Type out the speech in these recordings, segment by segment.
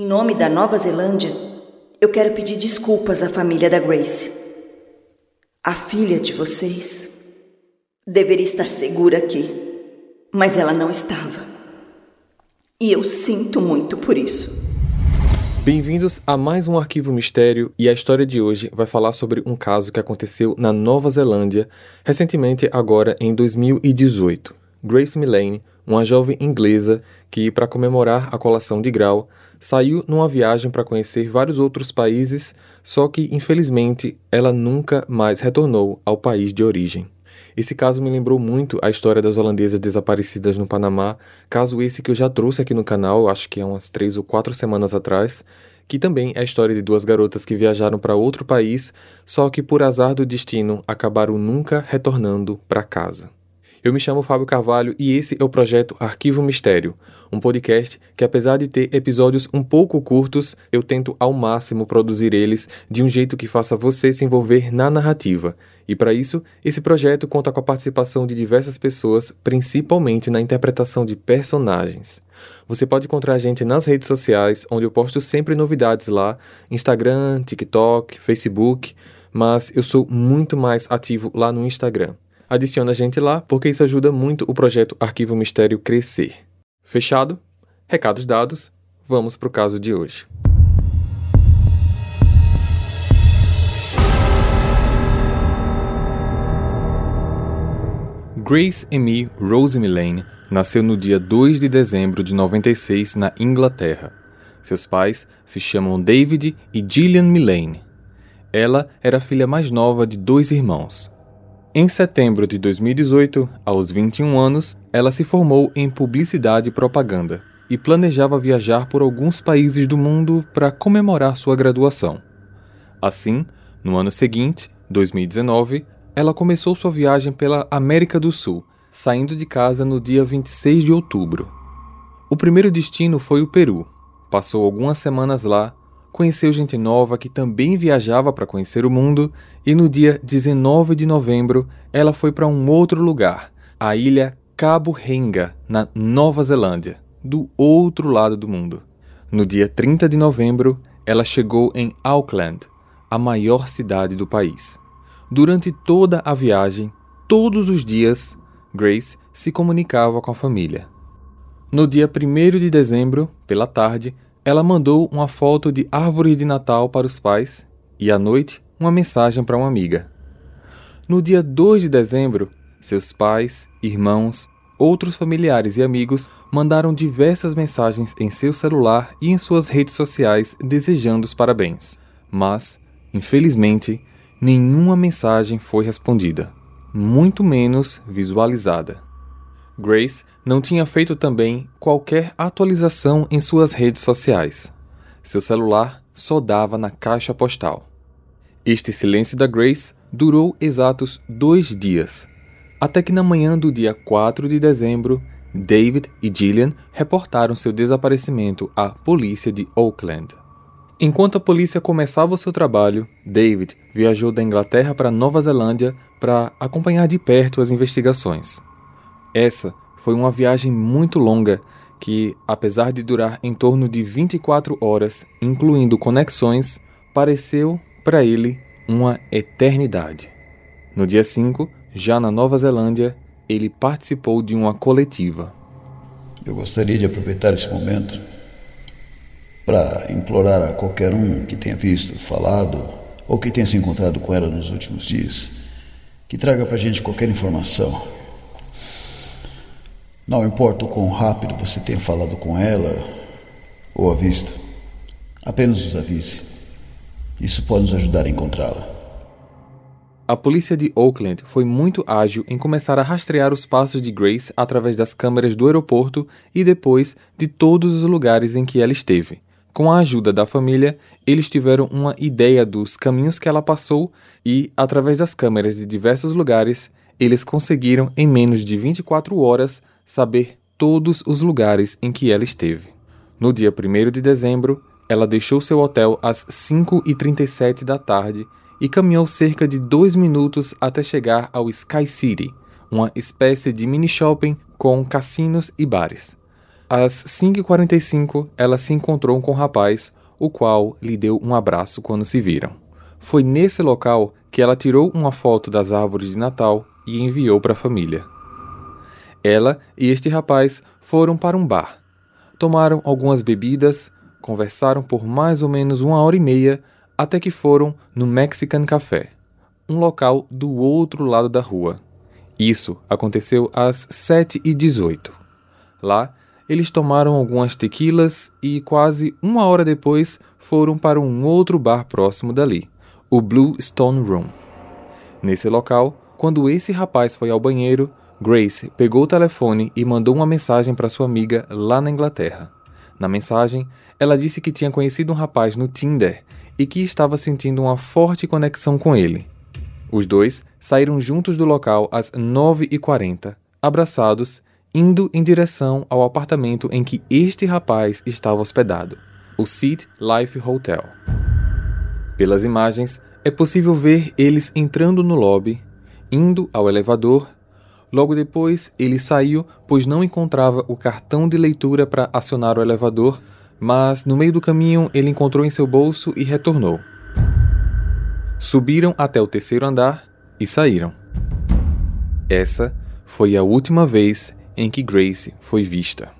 Em nome da Nova Zelândia, eu quero pedir desculpas à família da Grace. A filha de vocês deveria estar segura aqui, mas ela não estava. E eu sinto muito por isso. Bem-vindos a mais um Arquivo Mistério e a história de hoje vai falar sobre um caso que aconteceu na Nova Zelândia recentemente, agora em 2018. Grace Millane, uma jovem inglesa que, para comemorar a colação de grau, saiu numa viagem para conhecer vários outros países, só que, infelizmente, ela nunca mais retornou ao país de origem. Esse caso me lembrou muito a história das holandesas desaparecidas no Panamá, caso esse que eu já trouxe aqui no canal, acho que há umas três ou quatro semanas atrás, que também é a história de duas garotas que viajaram para outro país, só que por azar do destino acabaram nunca retornando para casa. Eu me chamo Fábio Carvalho e esse é o projeto Arquivo Mistério, um podcast que, apesar de ter episódios um pouco curtos, eu tento ao máximo produzir eles de um jeito que faça você se envolver na narrativa. E para isso, esse projeto conta com a participação de diversas pessoas, principalmente na interpretação de personagens. Você pode encontrar a gente nas redes sociais, onde eu posto sempre novidades lá: Instagram, TikTok, Facebook, mas eu sou muito mais ativo lá no Instagram. Adiciona a gente lá, porque isso ajuda muito o projeto Arquivo Mistério crescer. Fechado? Recados dados, vamos para o caso de hoje. Grace Emmy Rose Millane nasceu no dia 2 de dezembro de 96 na Inglaterra. Seus pais se chamam David e Gillian Millane. Ela era a filha mais nova de dois irmãos. Em setembro de 2018, aos 21 anos, ela se formou em publicidade e propaganda e planejava viajar por alguns países do mundo para comemorar sua graduação. Assim, no ano seguinte, 2019, ela começou sua viagem pela América do Sul, saindo de casa no dia 26 de outubro. O primeiro destino foi o Peru. Passou algumas semanas lá conheceu gente nova que também viajava para conhecer o mundo e no dia 19 de novembro ela foi para um outro lugar, a ilha Cabo Renga, na Nova Zelândia, do outro lado do mundo. No dia 30 de novembro, ela chegou em Auckland, a maior cidade do país. Durante toda a viagem, todos os dias, Grace se comunicava com a família. No dia 1 de dezembro, pela tarde, ela mandou uma foto de árvores de Natal para os pais e, à noite, uma mensagem para uma amiga. No dia 2 de dezembro, seus pais, irmãos, outros familiares e amigos mandaram diversas mensagens em seu celular e em suas redes sociais desejando os parabéns. Mas, infelizmente, nenhuma mensagem foi respondida, muito menos visualizada. Grace não tinha feito também qualquer atualização em suas redes sociais. Seu celular só dava na caixa postal. Este silêncio da Grace durou exatos dois dias, até que na manhã do dia 4 de dezembro, David e Gillian reportaram seu desaparecimento à polícia de Auckland. Enquanto a polícia começava o seu trabalho, David viajou da Inglaterra para Nova Zelândia para acompanhar de perto as investigações. Essa foi uma viagem muito longa que, apesar de durar em torno de 24 horas, incluindo conexões, pareceu para ele uma eternidade. No dia 5, já na Nova Zelândia, ele participou de uma coletiva. Eu gostaria de aproveitar esse momento para implorar a qualquer um que tenha visto, falado ou que tenha se encontrado com ela nos últimos dias que traga para a gente qualquer informação não importa o quão rápido você tenha falado com ela ou a visto, apenas nos avise. Isso pode nos ajudar a encontrá-la. A polícia de Oakland foi muito ágil em começar a rastrear os passos de Grace através das câmeras do aeroporto e depois de todos os lugares em que ela esteve. Com a ajuda da família, eles tiveram uma ideia dos caminhos que ela passou e, através das câmeras de diversos lugares, eles conseguiram, em menos de 24 horas, saber todos os lugares em que ela esteve. No dia 1 de dezembro, ela deixou seu hotel às 5h37 da tarde e caminhou cerca de dois minutos até chegar ao Sky City, uma espécie de mini shopping com cassinos e bares. Às 5h45, ela se encontrou com o rapaz, o qual lhe deu um abraço quando se viram. Foi nesse local que ela tirou uma foto das árvores de Natal e enviou para a família. Ela e este rapaz foram para um bar. Tomaram algumas bebidas, conversaram por mais ou menos uma hora e meia até que foram no Mexican Café, um local do outro lado da rua. Isso aconteceu às 7h18. Lá, eles tomaram algumas tequilas e quase uma hora depois foram para um outro bar próximo dali, o Blue Stone Room. Nesse local, quando esse rapaz foi ao banheiro, Grace pegou o telefone e mandou uma mensagem para sua amiga lá na Inglaterra. Na mensagem, ela disse que tinha conhecido um rapaz no Tinder e que estava sentindo uma forte conexão com ele. Os dois saíram juntos do local às 9h40, abraçados, indo em direção ao apartamento em que este rapaz estava hospedado, o Seat Life Hotel. Pelas imagens, é possível ver eles entrando no lobby, indo ao elevador Logo depois, ele saiu, pois não encontrava o cartão de leitura para acionar o elevador, mas no meio do caminho ele encontrou em seu bolso e retornou. Subiram até o terceiro andar e saíram. Essa foi a última vez em que Grace foi vista.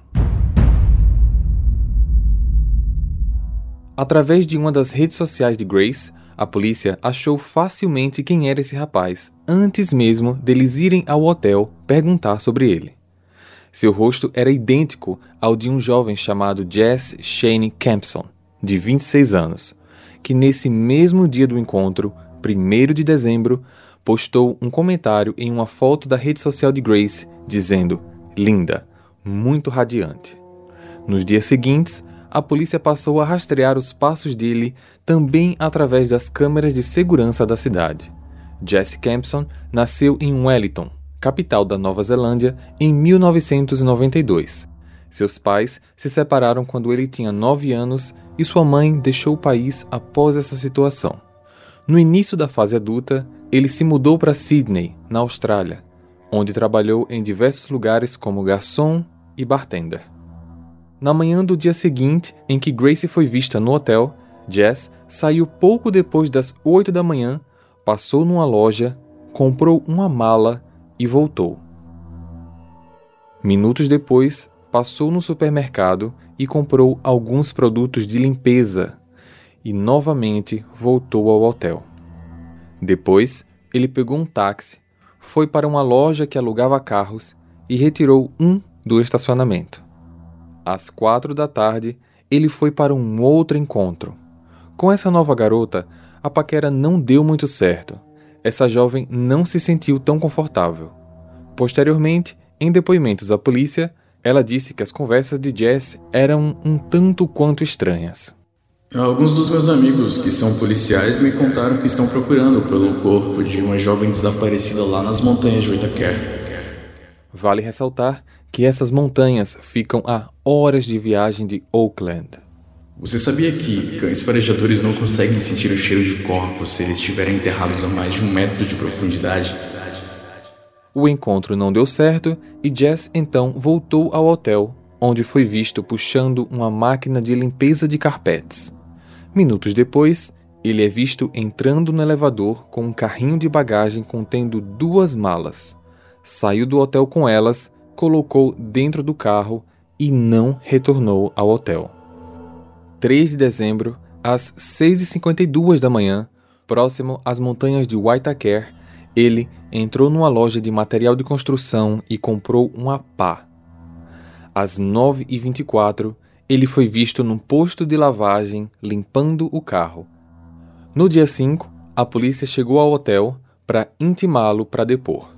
Através de uma das redes sociais de Grace, a polícia achou facilmente quem era esse rapaz, antes mesmo deles irem ao hotel perguntar sobre ele. Seu rosto era idêntico ao de um jovem chamado Jess Shane Campson, de 26 anos, que nesse mesmo dia do encontro, 1 de dezembro, postou um comentário em uma foto da rede social de Grace dizendo: Linda, muito radiante. Nos dias seguintes, a polícia passou a rastrear os passos dele também através das câmeras de segurança da cidade. Jesse Campson nasceu em Wellington, capital da Nova Zelândia, em 1992. Seus pais se separaram quando ele tinha 9 anos e sua mãe deixou o país após essa situação. No início da fase adulta, ele se mudou para Sydney, na Austrália, onde trabalhou em diversos lugares como garçom e bartender. Na manhã do dia seguinte, em que Grace foi vista no hotel, Jess saiu pouco depois das 8 da manhã, passou numa loja, comprou uma mala e voltou. Minutos depois, passou no supermercado e comprou alguns produtos de limpeza e novamente voltou ao hotel. Depois, ele pegou um táxi, foi para uma loja que alugava carros e retirou um do estacionamento. Às quatro da tarde, ele foi para um outro encontro. Com essa nova garota, a paquera não deu muito certo. Essa jovem não se sentiu tão confortável. Posteriormente, em depoimentos à polícia, ela disse que as conversas de Jess eram um tanto quanto estranhas. Alguns dos meus amigos que são policiais me contaram que estão procurando pelo corpo de uma jovem desaparecida lá nas montanhas de Waitakere. Vale ressaltar que essas montanhas ficam a horas de viagem de Oakland. Você sabia que cães farejadores não conseguem sentir o cheiro de corpos se eles estiverem enterrados a mais de um metro de profundidade? O encontro não deu certo e Jess então voltou ao hotel, onde foi visto puxando uma máquina de limpeza de carpetes. Minutos depois, ele é visto entrando no elevador com um carrinho de bagagem contendo duas malas. Saiu do hotel com elas colocou dentro do carro e não retornou ao hotel. 3 de dezembro, às 6h52 da manhã, próximo às montanhas de Waitakere, ele entrou numa loja de material de construção e comprou uma pá. Às 9h24, ele foi visto num posto de lavagem limpando o carro. No dia 5, a polícia chegou ao hotel para intimá-lo para depor.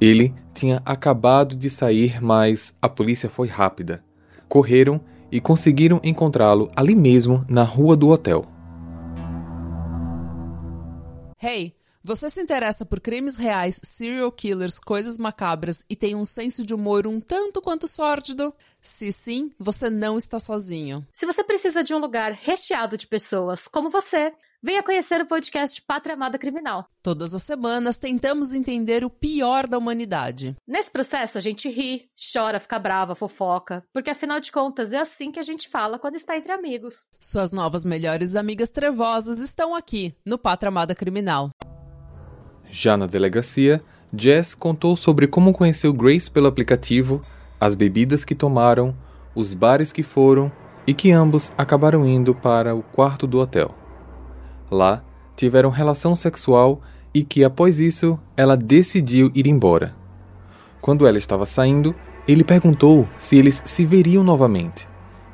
Ele tinha acabado de sair, mas a polícia foi rápida. Correram e conseguiram encontrá-lo ali mesmo, na rua do hotel. Hey, você se interessa por crimes reais, serial killers, coisas macabras e tem um senso de humor um tanto quanto sórdido? Se sim, você não está sozinho. Se você precisa de um lugar recheado de pessoas como você Venha conhecer o podcast Pátria Amada Criminal. Todas as semanas tentamos entender o pior da humanidade. Nesse processo a gente ri, chora, fica brava, fofoca, porque afinal de contas é assim que a gente fala quando está entre amigos. Suas novas melhores amigas trevosas estão aqui no Pátria Amada Criminal. Já na delegacia, Jess contou sobre como conheceu Grace pelo aplicativo, as bebidas que tomaram, os bares que foram e que ambos acabaram indo para o quarto do hotel. Lá, tiveram relação sexual e que após isso ela decidiu ir embora. Quando ela estava saindo, ele perguntou se eles se veriam novamente.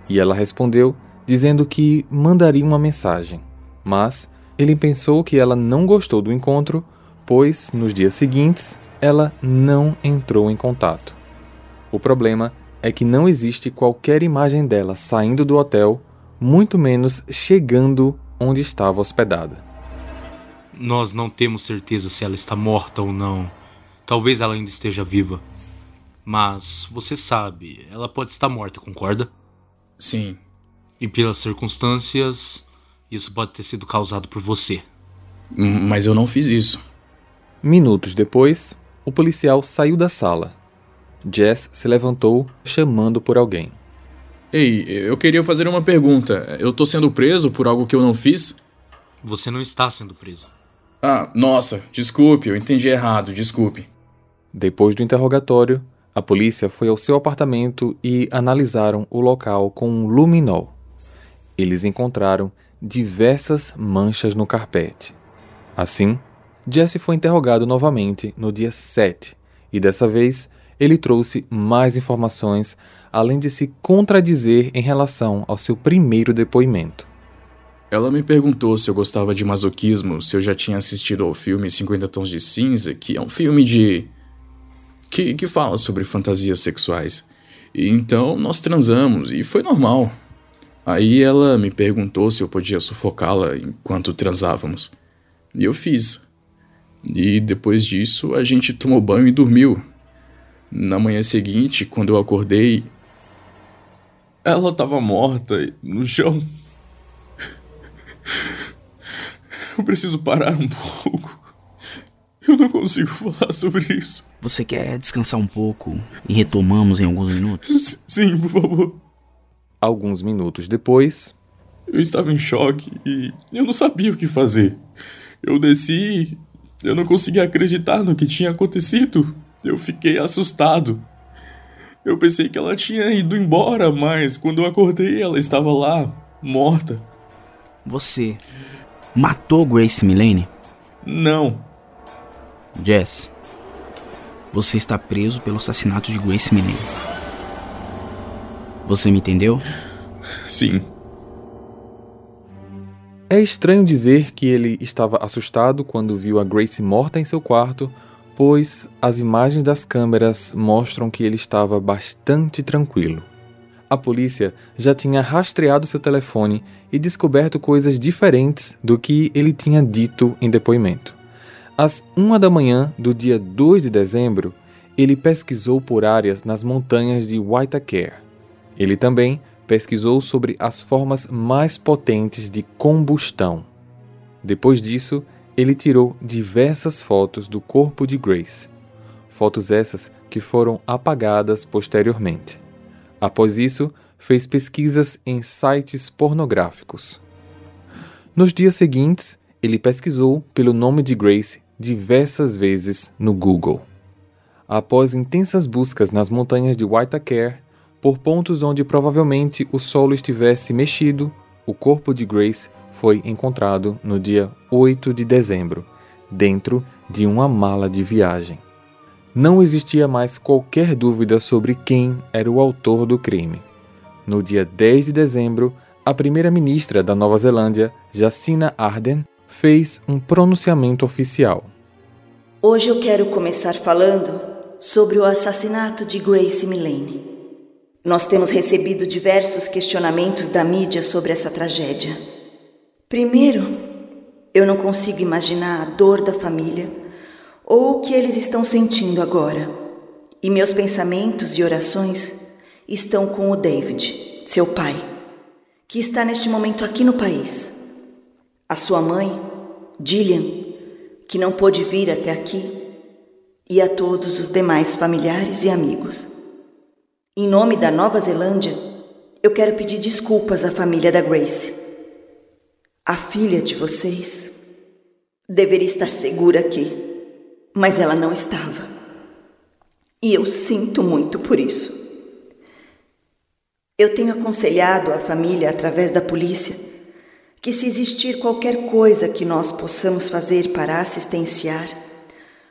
E ela respondeu dizendo que mandaria uma mensagem. Mas ele pensou que ela não gostou do encontro, pois nos dias seguintes ela não entrou em contato. O problema é que não existe qualquer imagem dela saindo do hotel, muito menos chegando onde estava hospedada. Nós não temos certeza se ela está morta ou não. Talvez ela ainda esteja viva. Mas você sabe, ela pode estar morta, concorda? Sim. E pelas circunstâncias, isso pode ter sido causado por você. Mas eu não fiz isso. Minutos depois, o policial saiu da sala. Jess se levantou, chamando por alguém. Ei, eu queria fazer uma pergunta. Eu tô sendo preso por algo que eu não fiz? Você não está sendo preso. Ah, nossa, desculpe, eu entendi errado, desculpe. Depois do interrogatório, a polícia foi ao seu apartamento e analisaram o local com um luminol. Eles encontraram diversas manchas no carpete. Assim, Jesse foi interrogado novamente no dia 7 e dessa vez ele trouxe mais informações, além de se contradizer em relação ao seu primeiro depoimento. Ela me perguntou se eu gostava de masoquismo, se eu já tinha assistido ao filme 50 Tons de Cinza, que é um filme de. que, que fala sobre fantasias sexuais. E então nós transamos e foi normal. Aí ela me perguntou se eu podia sufocá-la enquanto transávamos. E eu fiz. E depois disso a gente tomou banho e dormiu. Na manhã seguinte, quando eu acordei, ela estava morta no chão. Eu preciso parar um pouco. Eu não consigo falar sobre isso. Você quer descansar um pouco e retomamos em alguns minutos? S sim, por favor. Alguns minutos depois. Eu estava em choque e eu não sabia o que fazer. Eu desci. Eu não conseguia acreditar no que tinha acontecido. Eu fiquei assustado. Eu pensei que ela tinha ido embora, mas quando eu acordei, ela estava lá, morta. Você matou Grace Milane? Não. Jess, você está preso pelo assassinato de Grace Milane. Você me entendeu? Sim. É estranho dizer que ele estava assustado quando viu a Grace morta em seu quarto pois as imagens das câmeras mostram que ele estava bastante tranquilo. A polícia já tinha rastreado seu telefone e descoberto coisas diferentes do que ele tinha dito em depoimento. Às uma da manhã do dia 2 de dezembro, ele pesquisou por áreas nas montanhas de Waitakere. Ele também pesquisou sobre as formas mais potentes de combustão. Depois disso, ele tirou diversas fotos do corpo de Grace. Fotos essas que foram apagadas posteriormente. Após isso, fez pesquisas em sites pornográficos. Nos dias seguintes, ele pesquisou pelo nome de Grace diversas vezes no Google. Após intensas buscas nas montanhas de Waitakere, por pontos onde provavelmente o solo estivesse mexido, o corpo de Grace foi encontrado no dia 8 de dezembro, dentro de uma mala de viagem. Não existia mais qualquer dúvida sobre quem era o autor do crime. No dia 10 de dezembro, a primeira-ministra da Nova Zelândia, Jacinda Ardern, fez um pronunciamento oficial. Hoje eu quero começar falando sobre o assassinato de Grace Milane. Nós temos recebido diversos questionamentos da mídia sobre essa tragédia. Primeiro, eu não consigo imaginar a dor da família ou o que eles estão sentindo agora. E meus pensamentos e orações estão com o David, seu pai, que está neste momento aqui no país. a sua mãe, Gillian, que não pôde vir até aqui, e a todos os demais familiares e amigos. Em nome da Nova Zelândia, eu quero pedir desculpas à família da Grace. A filha de vocês deveria estar segura aqui, mas ela não estava. E eu sinto muito por isso. Eu tenho aconselhado a família através da polícia que, se existir qualquer coisa que nós possamos fazer para assistenciar,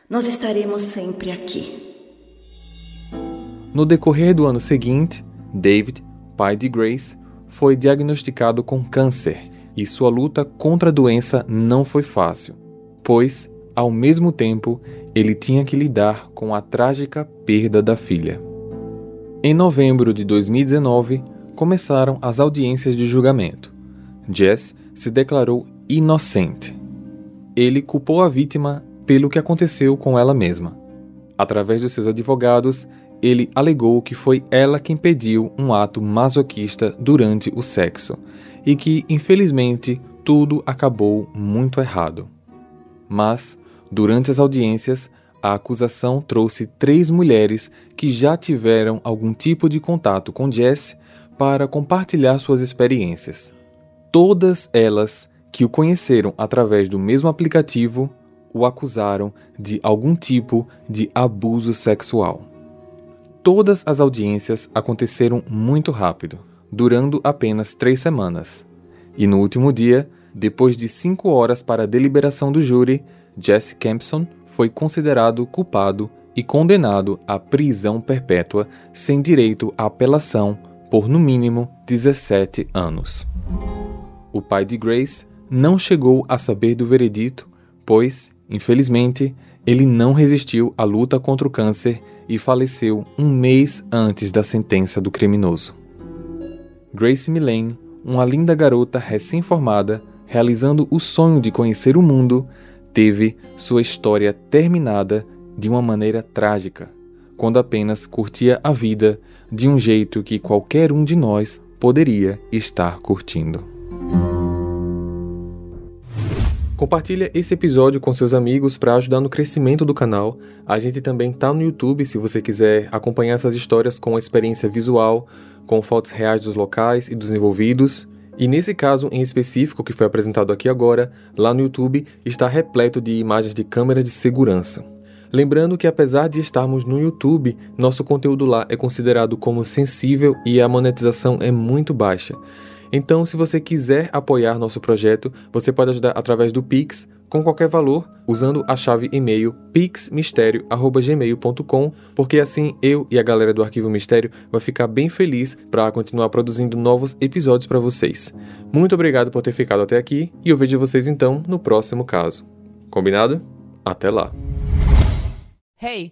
nós estaremos sempre aqui. No decorrer do ano seguinte, David, pai de Grace, foi diagnosticado com câncer e sua luta contra a doença não foi fácil, pois, ao mesmo tempo, ele tinha que lidar com a trágica perda da filha. Em novembro de 2019, começaram as audiências de julgamento. Jess se declarou inocente. Ele culpou a vítima pelo que aconteceu com ela mesma. Através de seus advogados, ele alegou que foi ela quem pediu um ato masoquista durante o sexo e que, infelizmente, tudo acabou muito errado. Mas, durante as audiências, a acusação trouxe três mulheres que já tiveram algum tipo de contato com Jesse para compartilhar suas experiências. Todas elas que o conheceram através do mesmo aplicativo o acusaram de algum tipo de abuso sexual. Todas as audiências aconteceram muito rápido, durando apenas três semanas. E no último dia, depois de cinco horas para a deliberação do júri, Jesse Campson foi considerado culpado e condenado à prisão perpétua sem direito à apelação por no mínimo 17 anos. O pai de Grace não chegou a saber do veredito, pois, infelizmente, ele não resistiu à luta contra o câncer e faleceu um mês antes da sentença do criminoso. Grace Millane, uma linda garota recém-formada, realizando o sonho de conhecer o mundo, teve sua história terminada de uma maneira trágica, quando apenas curtia a vida de um jeito que qualquer um de nós poderia estar curtindo. Compartilha esse episódio com seus amigos para ajudar no crescimento do canal. A gente também tá no YouTube se você quiser acompanhar essas histórias com a experiência visual, com fotos reais dos locais e dos envolvidos. E nesse caso em específico que foi apresentado aqui agora, lá no YouTube está repleto de imagens de câmeras de segurança. Lembrando que apesar de estarmos no YouTube, nosso conteúdo lá é considerado como sensível e a monetização é muito baixa. Então, se você quiser apoiar nosso projeto, você pode ajudar através do Pix com qualquer valor, usando a chave e-mail pixmistério@gmail.com, porque assim eu e a galera do Arquivo Mistério vai ficar bem feliz para continuar produzindo novos episódios para vocês. Muito obrigado por ter ficado até aqui e eu vejo vocês então no próximo caso. Combinado? Até lá. Hey,